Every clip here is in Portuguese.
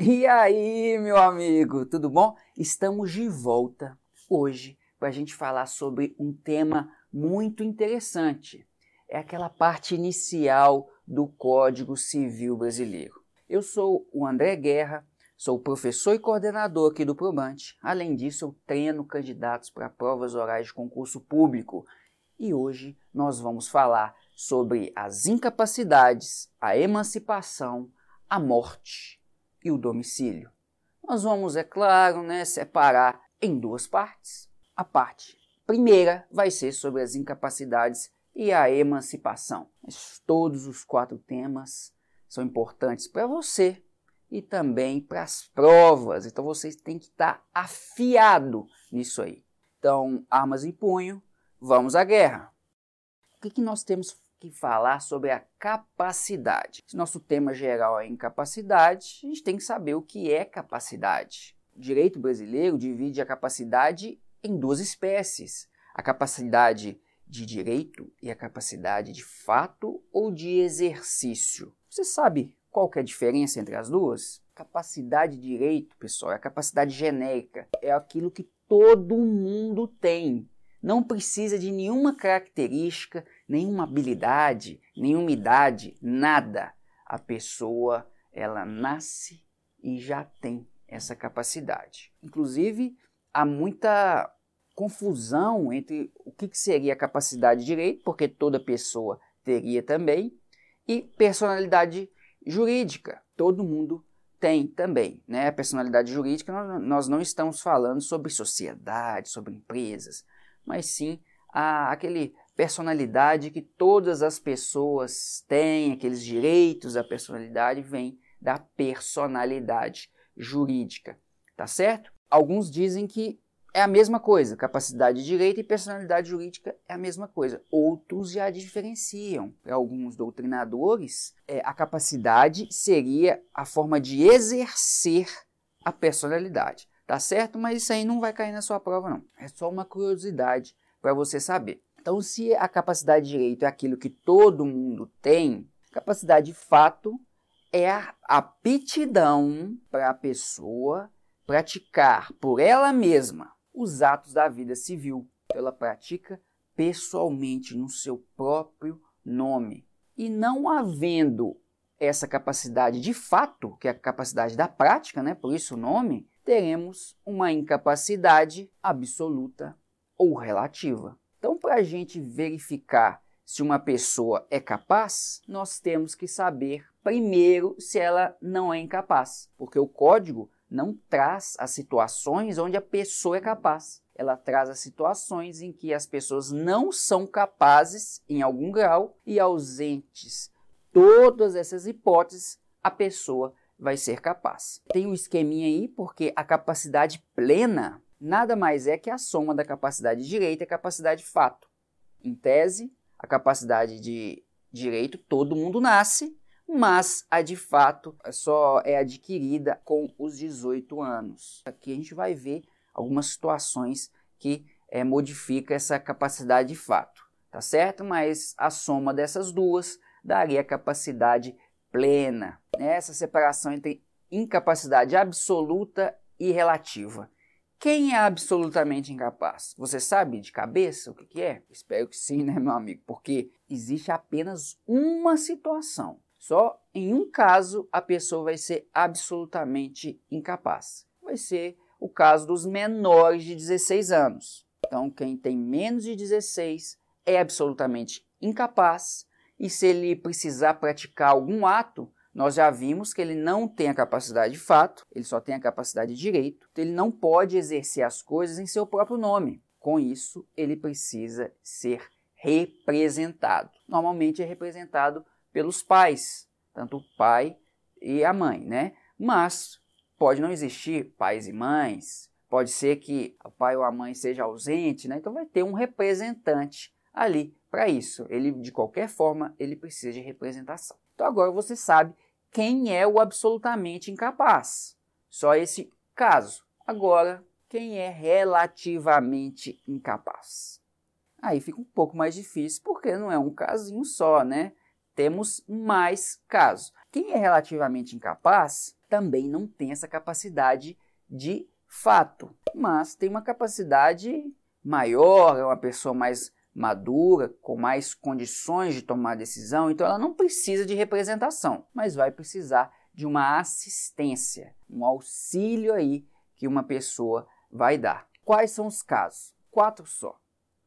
E aí, meu amigo, tudo bom? Estamos de volta hoje para a gente falar sobre um tema muito interessante. É aquela parte inicial do Código Civil Brasileiro. Eu sou o André Guerra, sou professor e coordenador aqui do Probante. Além disso, eu treino candidatos para provas orais de concurso público. E hoje nós vamos falar sobre as incapacidades, a emancipação, a morte e o domicílio. Nós vamos, é claro, né, separar em duas partes. A parte primeira vai ser sobre as incapacidades e a emancipação. Mas todos os quatro temas são importantes para você e também para as provas. Então vocês têm que estar afiado nisso aí. Então, armas em punho, vamos à guerra. O que, que nós temos que falar sobre a capacidade. Se nosso tema geral é incapacidade, a gente tem que saber o que é capacidade. O direito brasileiro divide a capacidade em duas espécies: a capacidade de direito e a capacidade de fato ou de exercício. Você sabe qual que é a diferença entre as duas? Capacidade de direito, pessoal, é a capacidade genérica, é aquilo que todo mundo tem. Não precisa de nenhuma característica, nenhuma habilidade, nenhuma idade, nada. A pessoa, ela nasce e já tem essa capacidade. Inclusive, há muita confusão entre o que seria capacidade de direito, porque toda pessoa teria também, e personalidade jurídica. Todo mundo tem também. Né? A personalidade jurídica, nós não estamos falando sobre sociedade, sobre empresas, mas sim a, aquele personalidade que todas as pessoas têm, aqueles direitos da personalidade vêm da personalidade jurídica, tá certo? Alguns dizem que é a mesma coisa, capacidade de direito e personalidade jurídica é a mesma coisa. Outros já diferenciam. Para alguns doutrinadores, é, a capacidade seria a forma de exercer a personalidade, tá certo? Mas isso aí não vai cair na sua prova, não. É só uma curiosidade para você saber. Então, se a capacidade de direito é aquilo que todo mundo tem, capacidade de fato é a aptidão para a pessoa praticar por ela mesma os atos da vida civil. Ela pratica pessoalmente no seu próprio nome. E não havendo essa capacidade de fato, que é a capacidade da prática, né? por isso o nome, teremos uma incapacidade absoluta ou relativa. Então, para a gente verificar se uma pessoa é capaz, nós temos que saber primeiro se ela não é incapaz, porque o código não traz as situações onde a pessoa é capaz. Ela traz as situações em que as pessoas não são capazes em algum grau e ausentes todas essas hipóteses, a pessoa vai ser capaz. Tem um esqueminha aí porque a capacidade plena nada mais é que a soma da capacidade de direito e a capacidade de fato. Em tese, a capacidade de direito todo mundo nasce, mas a de fato só é adquirida com os 18 anos. Aqui a gente vai ver algumas situações que é, modifica essa capacidade de fato, tá certo? Mas a soma dessas duas daria a capacidade plena. Essa separação entre incapacidade absoluta e relativa. Quem é absolutamente incapaz? Você sabe de cabeça o que, que é? Espero que sim, né, meu amigo? Porque existe apenas uma situação. Só em um caso a pessoa vai ser absolutamente incapaz. Vai ser o caso dos menores de 16 anos. Então, quem tem menos de 16 é absolutamente incapaz e se ele precisar praticar algum ato, nós já vimos que ele não tem a capacidade de fato, ele só tem a capacidade de direito, então ele não pode exercer as coisas em seu próprio nome. Com isso, ele precisa ser representado. Normalmente é representado pelos pais, tanto o pai e a mãe, né? Mas pode não existir pais e mães, pode ser que o pai ou a mãe seja ausente, né? Então vai ter um representante ali para isso. Ele de qualquer forma, ele precisa de representação. Então agora você sabe quem é o absolutamente incapaz. Só esse caso. Agora, quem é relativamente incapaz? Aí fica um pouco mais difícil porque não é um casinho só, né? Temos mais casos. Quem é relativamente incapaz também não tem essa capacidade de fato, mas tem uma capacidade maior, é uma pessoa mais madura, com mais condições de tomar decisão, então ela não precisa de representação, mas vai precisar de uma assistência, um auxílio aí que uma pessoa vai dar. Quais são os casos? Quatro só.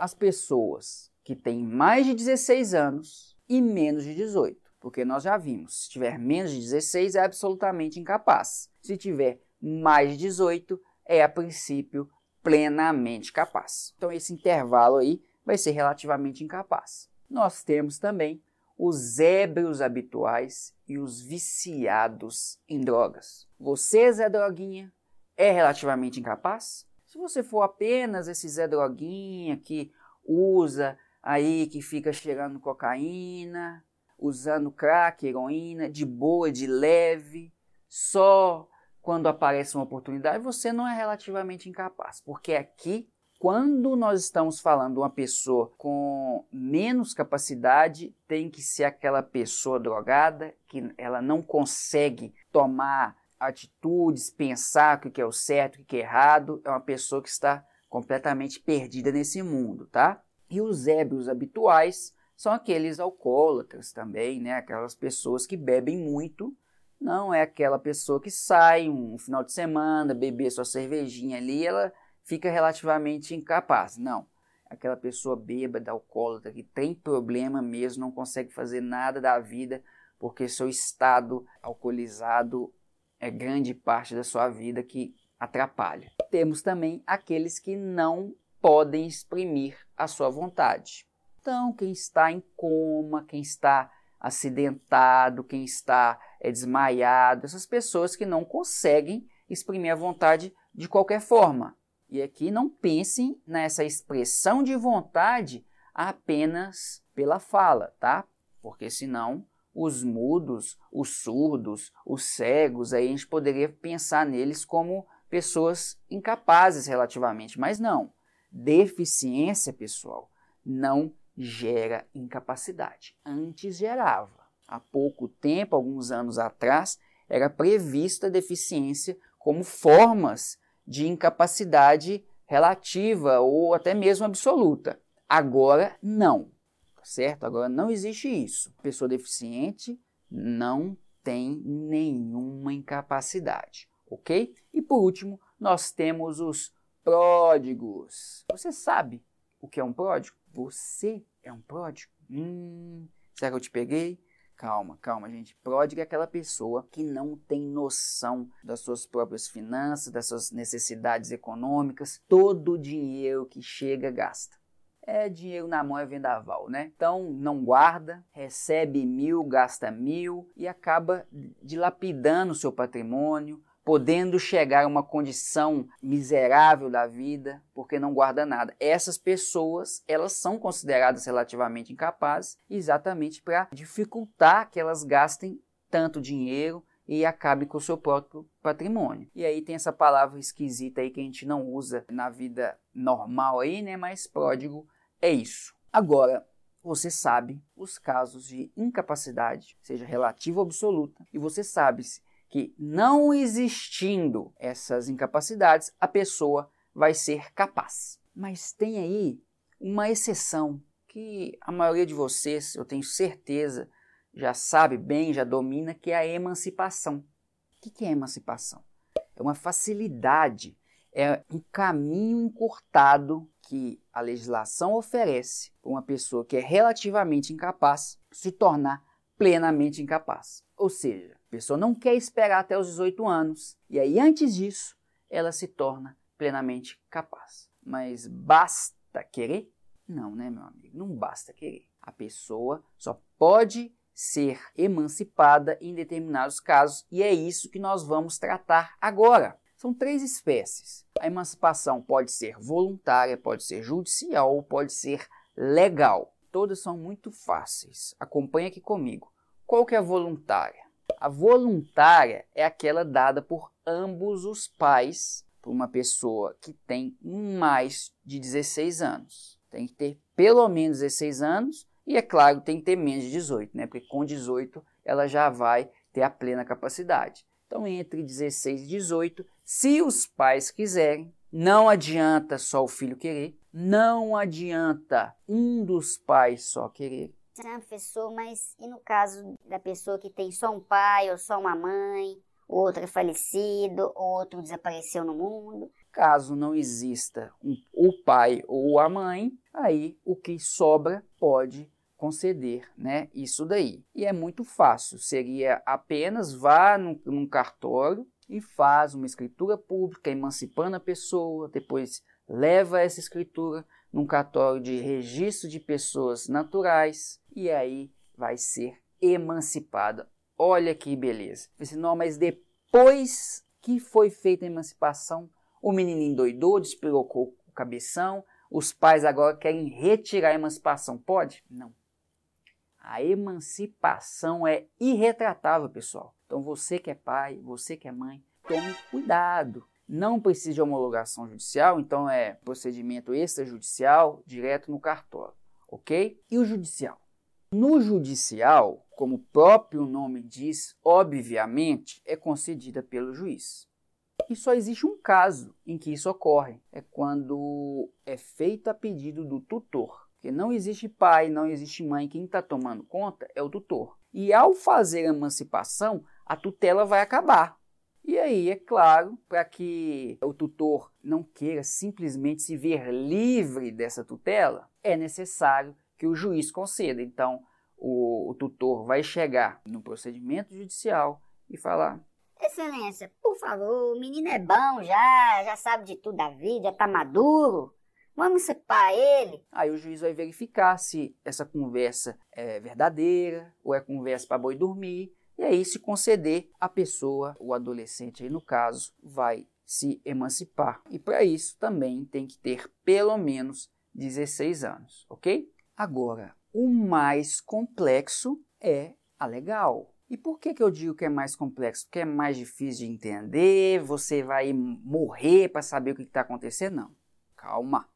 As pessoas que têm mais de 16 anos e menos de 18. Porque nós já vimos, se tiver menos de 16 é absolutamente incapaz. Se tiver mais de 18 é a princípio plenamente capaz. Então esse intervalo aí vai ser relativamente incapaz. Nós temos também os ébrios habituais e os viciados em drogas. Você, Zé Droguinha, é relativamente incapaz? Se você for apenas esse Zé Droguinha que usa aí, que fica cheirando cocaína, usando crack, heroína, de boa, de leve, só quando aparece uma oportunidade, você não é relativamente incapaz, porque aqui quando nós estamos falando uma pessoa com menos capacidade, tem que ser aquela pessoa drogada que ela não consegue tomar atitudes, pensar o que é o certo, o que é errado, é uma pessoa que está completamente perdida nesse mundo, tá? E os ébrios habituais são aqueles alcoólatras também, né? Aquelas pessoas que bebem muito. Não é aquela pessoa que sai um final de semana, beber sua cervejinha ali, ela fica relativamente incapaz. Não. Aquela pessoa bêbada, alcoólatra, que tem problema mesmo, não consegue fazer nada da vida porque seu estado alcoolizado é grande parte da sua vida que atrapalha. Temos também aqueles que não podem exprimir a sua vontade. Então, quem está em coma, quem está acidentado, quem está é, desmaiado, essas pessoas que não conseguem exprimir a vontade de qualquer forma. E aqui não pensem nessa expressão de vontade apenas pela fala, tá? Porque senão os mudos, os surdos, os cegos, aí a gente poderia pensar neles como pessoas incapazes relativamente, mas não. Deficiência, pessoal, não gera incapacidade. Antes gerava. Há pouco tempo, alguns anos atrás, era prevista deficiência como formas de incapacidade relativa ou até mesmo absoluta. Agora, não. Tá certo? Agora não existe isso. Pessoa deficiente não tem nenhuma incapacidade, ok? E por último, nós temos os pródigos. Você sabe o que é um pródigo? Você é um pródigo? Hum, será que eu te peguei? Calma, calma, gente. Pródiga é aquela pessoa que não tem noção das suas próprias finanças, das suas necessidades econômicas. Todo o dinheiro que chega, gasta. É dinheiro na mão é vendaval, né? Então não guarda, recebe mil, gasta mil e acaba dilapidando o seu patrimônio, podendo chegar a uma condição miserável da vida porque não guarda nada. Essas pessoas, elas são consideradas relativamente incapazes exatamente para dificultar que elas gastem tanto dinheiro e acabem com o seu próprio patrimônio. E aí tem essa palavra esquisita aí que a gente não usa na vida normal aí, né, mas pródigo é isso. Agora, você sabe os casos de incapacidade, seja relativa ou absoluta, e você sabe que, não existindo essas incapacidades, a pessoa vai ser capaz. Mas tem aí uma exceção que a maioria de vocês, eu tenho certeza, já sabe bem, já domina, que é a emancipação. O que é emancipação? É uma facilidade, é um caminho encurtado que a legislação oferece para uma pessoa que é relativamente incapaz se tornar plenamente incapaz. Ou seja, pessoa não quer esperar até os 18 anos e aí antes disso ela se torna plenamente capaz. Mas basta querer? Não, né, meu amigo? Não basta querer. A pessoa só pode ser emancipada em determinados casos e é isso que nós vamos tratar agora. São três espécies. A emancipação pode ser voluntária, pode ser judicial ou pode ser legal. Todas são muito fáceis. Acompanhe aqui comigo. Qual que é voluntária? A voluntária é aquela dada por ambos os pais para uma pessoa que tem mais de 16 anos. Tem que ter pelo menos 16 anos e, é claro, tem que ter menos de 18, né? Porque com 18 ela já vai ter a plena capacidade. Então, entre 16 e 18, se os pais quiserem, não adianta só o filho querer, não adianta um dos pais só querer. Ah, professor, mas e no caso da pessoa que tem só um pai ou só uma mãe, outro é falecido, outro desapareceu no mundo? Caso não exista um, o pai ou a mãe, aí o que sobra pode conceder, né? Isso daí. E é muito fácil, seria apenas vá num, num cartório e faz uma escritura pública emancipando a pessoa, depois leva essa escritura num cartório de registro de pessoas naturais e aí vai ser emancipada. Olha que beleza. Disse, não, mas depois que foi feita a emancipação, o menininho endoidou, despirocou o cabeção, os pais agora querem retirar a emancipação. Pode? Não. A emancipação é irretratável, pessoal. Então você que é pai, você que é mãe, tome cuidado. Não precisa de homologação judicial, então é procedimento extrajudicial direto no cartório, ok? E o judicial? No judicial, como o próprio nome diz, obviamente é concedida pelo juiz. E só existe um caso em que isso ocorre: é quando é feito a pedido do tutor. Porque não existe pai, não existe mãe, quem está tomando conta é o tutor. E ao fazer a emancipação, a tutela vai acabar. E aí, é claro, para que o tutor não queira simplesmente se ver livre dessa tutela, é necessário que o juiz conceda. Então, o, o tutor vai chegar no procedimento judicial e falar: Excelência, por favor, o menino é bom já, já sabe de tudo da vida, já está maduro. Vamos separar ele. Aí o juiz vai verificar se essa conversa é verdadeira ou é conversa para boi dormir. E aí, se conceder, a pessoa, o adolescente aí no caso, vai se emancipar. E para isso também tem que ter pelo menos 16 anos, ok? Agora, o mais complexo é a legal. E por que, que eu digo que é mais complexo? Porque é mais difícil de entender, você vai morrer para saber o que está acontecendo? Não. Calma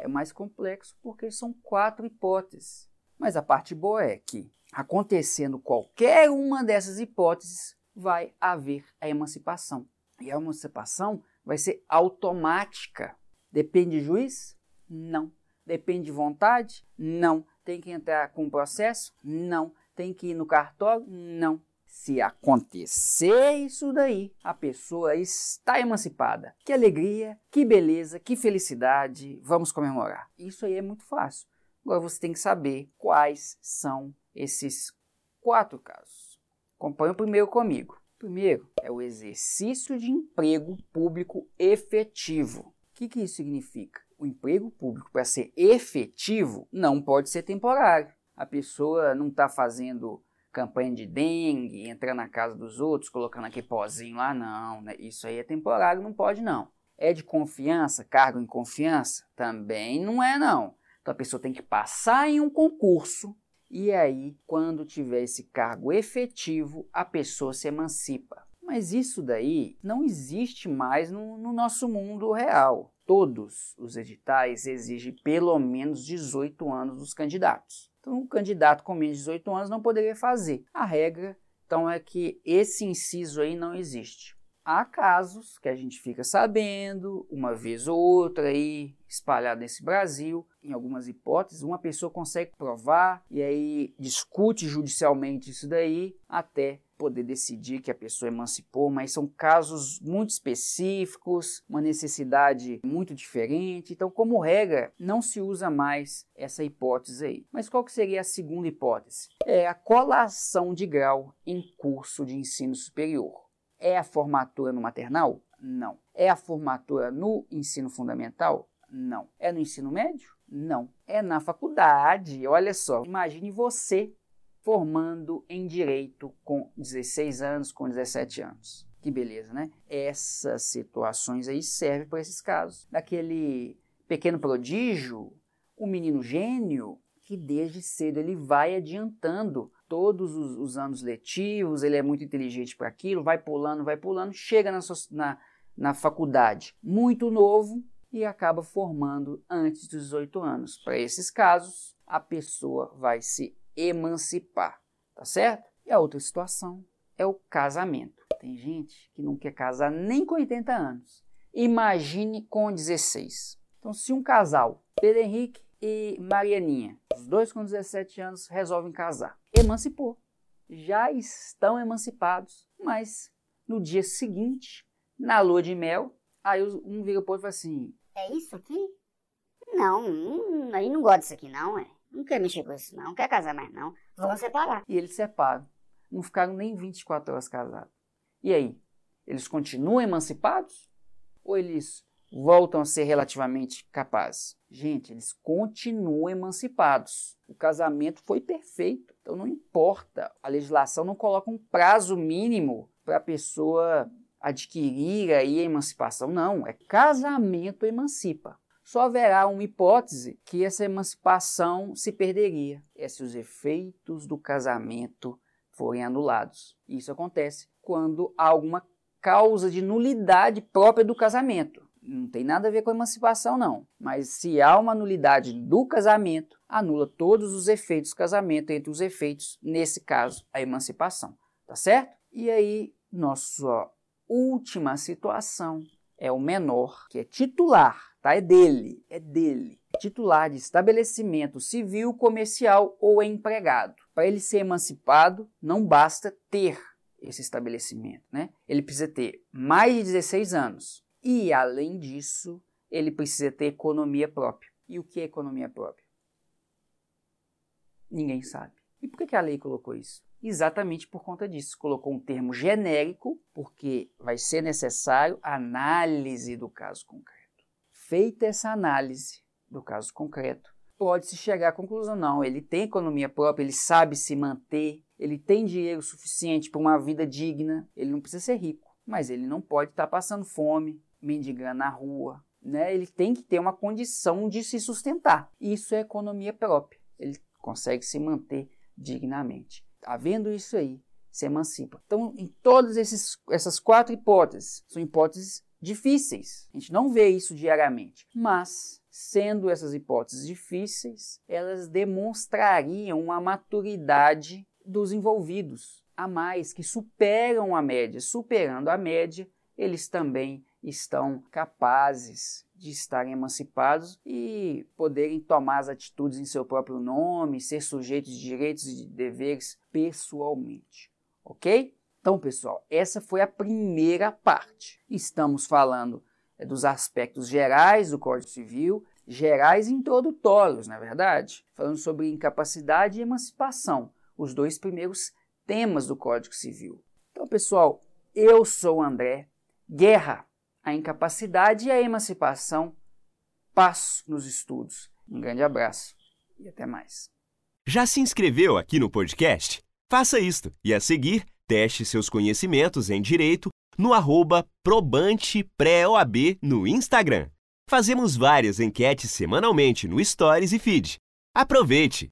é mais complexo porque são quatro hipóteses. Mas a parte boa é que, acontecendo qualquer uma dessas hipóteses, vai haver a emancipação. E a emancipação vai ser automática. Depende de juiz? Não. Depende de vontade? Não. Tem que entrar com processo? Não. Tem que ir no cartório? Não. Se acontecer isso daí, a pessoa está emancipada. Que alegria, que beleza, que felicidade, vamos comemorar. Isso aí é muito fácil. Agora você tem que saber quais são esses quatro casos. Acompanhe o primeiro comigo. Primeiro é o exercício de emprego público efetivo. O que, que isso significa? O emprego público, para ser efetivo, não pode ser temporário. A pessoa não está fazendo campanha de dengue, entrar na casa dos outros, colocando aquele pozinho lá, não, né? Isso aí é temporário, não pode não. É de confiança, cargo em confiança? Também não é não. Então a pessoa tem que passar em um concurso e aí, quando tiver esse cargo efetivo, a pessoa se emancipa. Mas isso daí não existe mais no, no nosso mundo real. Todos os editais exigem pelo menos 18 anos dos candidatos. Então, um candidato com menos de 18 anos não poderia fazer. A regra, então, é que esse inciso aí não existe. Há casos que a gente fica sabendo, uma vez ou outra aí, espalhado nesse Brasil, em algumas hipóteses, uma pessoa consegue provar e aí discute judicialmente isso daí até poder decidir que a pessoa emancipou, mas são casos muito específicos, uma necessidade muito diferente. Então, como regra, não se usa mais essa hipótese aí. Mas qual que seria a segunda hipótese? É a colação de grau em curso de ensino superior. É a formatura no maternal? Não. É a formatura no ensino fundamental? Não. É no ensino médio? Não. É na faculdade. Olha só, imagine você formando em direito com 16 anos, com 17 anos. Que beleza, né? Essas situações aí servem para esses casos. Daquele pequeno prodígio, o menino gênio, que desde cedo ele vai adiantando todos os, os anos letivos, ele é muito inteligente para aquilo, vai pulando, vai pulando, chega na, na, na faculdade muito novo e acaba formando antes dos 18 anos. Para esses casos, a pessoa vai se emancipar, tá certo? E a outra situação é o casamento. Tem gente que não quer casar nem com 80 anos. Imagine com 16. Então, se um casal, Pedro Henrique e Marianinha, os dois com 17 anos, resolvem casar, emancipou. Já estão emancipados, mas no dia seguinte, na lua de mel, aí um vira pro outro e fala assim: É isso aqui? Não, não, aí não gosta disso aqui, não, é. Não quer mexer com isso, não, não quer casar mais, não. Vamos separar. E eles separam. Não ficaram nem 24 horas casados. E aí? Eles continuam emancipados? Ou eles voltam a ser relativamente capazes? Gente, eles continuam emancipados. O casamento foi perfeito. Então não importa. A legislação não coloca um prazo mínimo para a pessoa adquirir aí a emancipação. Não, é casamento emancipa só haverá uma hipótese que essa emancipação se perderia, é se os efeitos do casamento forem anulados. Isso acontece quando há alguma causa de nulidade própria do casamento. Não tem nada a ver com a emancipação, não. Mas se há uma nulidade do casamento, anula todos os efeitos do casamento, entre os efeitos, nesse caso, a emancipação. Tá certo? E aí, nossa última situação é o menor, que é titular tá? É dele, é dele. Titular de estabelecimento civil, comercial ou empregado. Para ele ser emancipado, não basta ter esse estabelecimento, né? Ele precisa ter mais de 16 anos. E, além disso, ele precisa ter economia própria. E o que é economia própria? Ninguém sabe. E por que a lei colocou isso? Exatamente por conta disso. Colocou um termo genérico, porque vai ser necessário análise do caso concreto feita essa análise do caso concreto, pode-se chegar à conclusão: não, ele tem economia própria, ele sabe se manter, ele tem dinheiro suficiente para uma vida digna, ele não precisa ser rico, mas ele não pode estar passando fome, mendigando na rua. Né? Ele tem que ter uma condição de se sustentar. Isso é economia própria. Ele consegue se manter dignamente. Havendo isso aí, se emancipa. Então, em todas esses, essas quatro hipóteses, são hipóteses difíceis. A gente não vê isso diariamente, mas sendo essas hipóteses difíceis, elas demonstrariam uma maturidade dos envolvidos a mais que superam a média. Superando a média, eles também estão capazes de estarem emancipados e poderem tomar as atitudes em seu próprio nome, ser sujeitos de direitos e de deveres pessoalmente. Ok? Então, pessoal, essa foi a primeira parte. Estamos falando é, dos aspectos gerais do Código Civil, gerais e introdutórios, na é verdade, falando sobre incapacidade e emancipação, os dois primeiros temas do Código Civil. Então, pessoal, eu sou o André. Guerra, a incapacidade e a emancipação. Passo nos estudos. Um grande abraço e até mais. Já se inscreveu aqui no podcast? Faça isto e a seguir Teste seus conhecimentos em direito no arroba probantepré-OAB no Instagram. Fazemos várias enquetes semanalmente no Stories e Feed. Aproveite!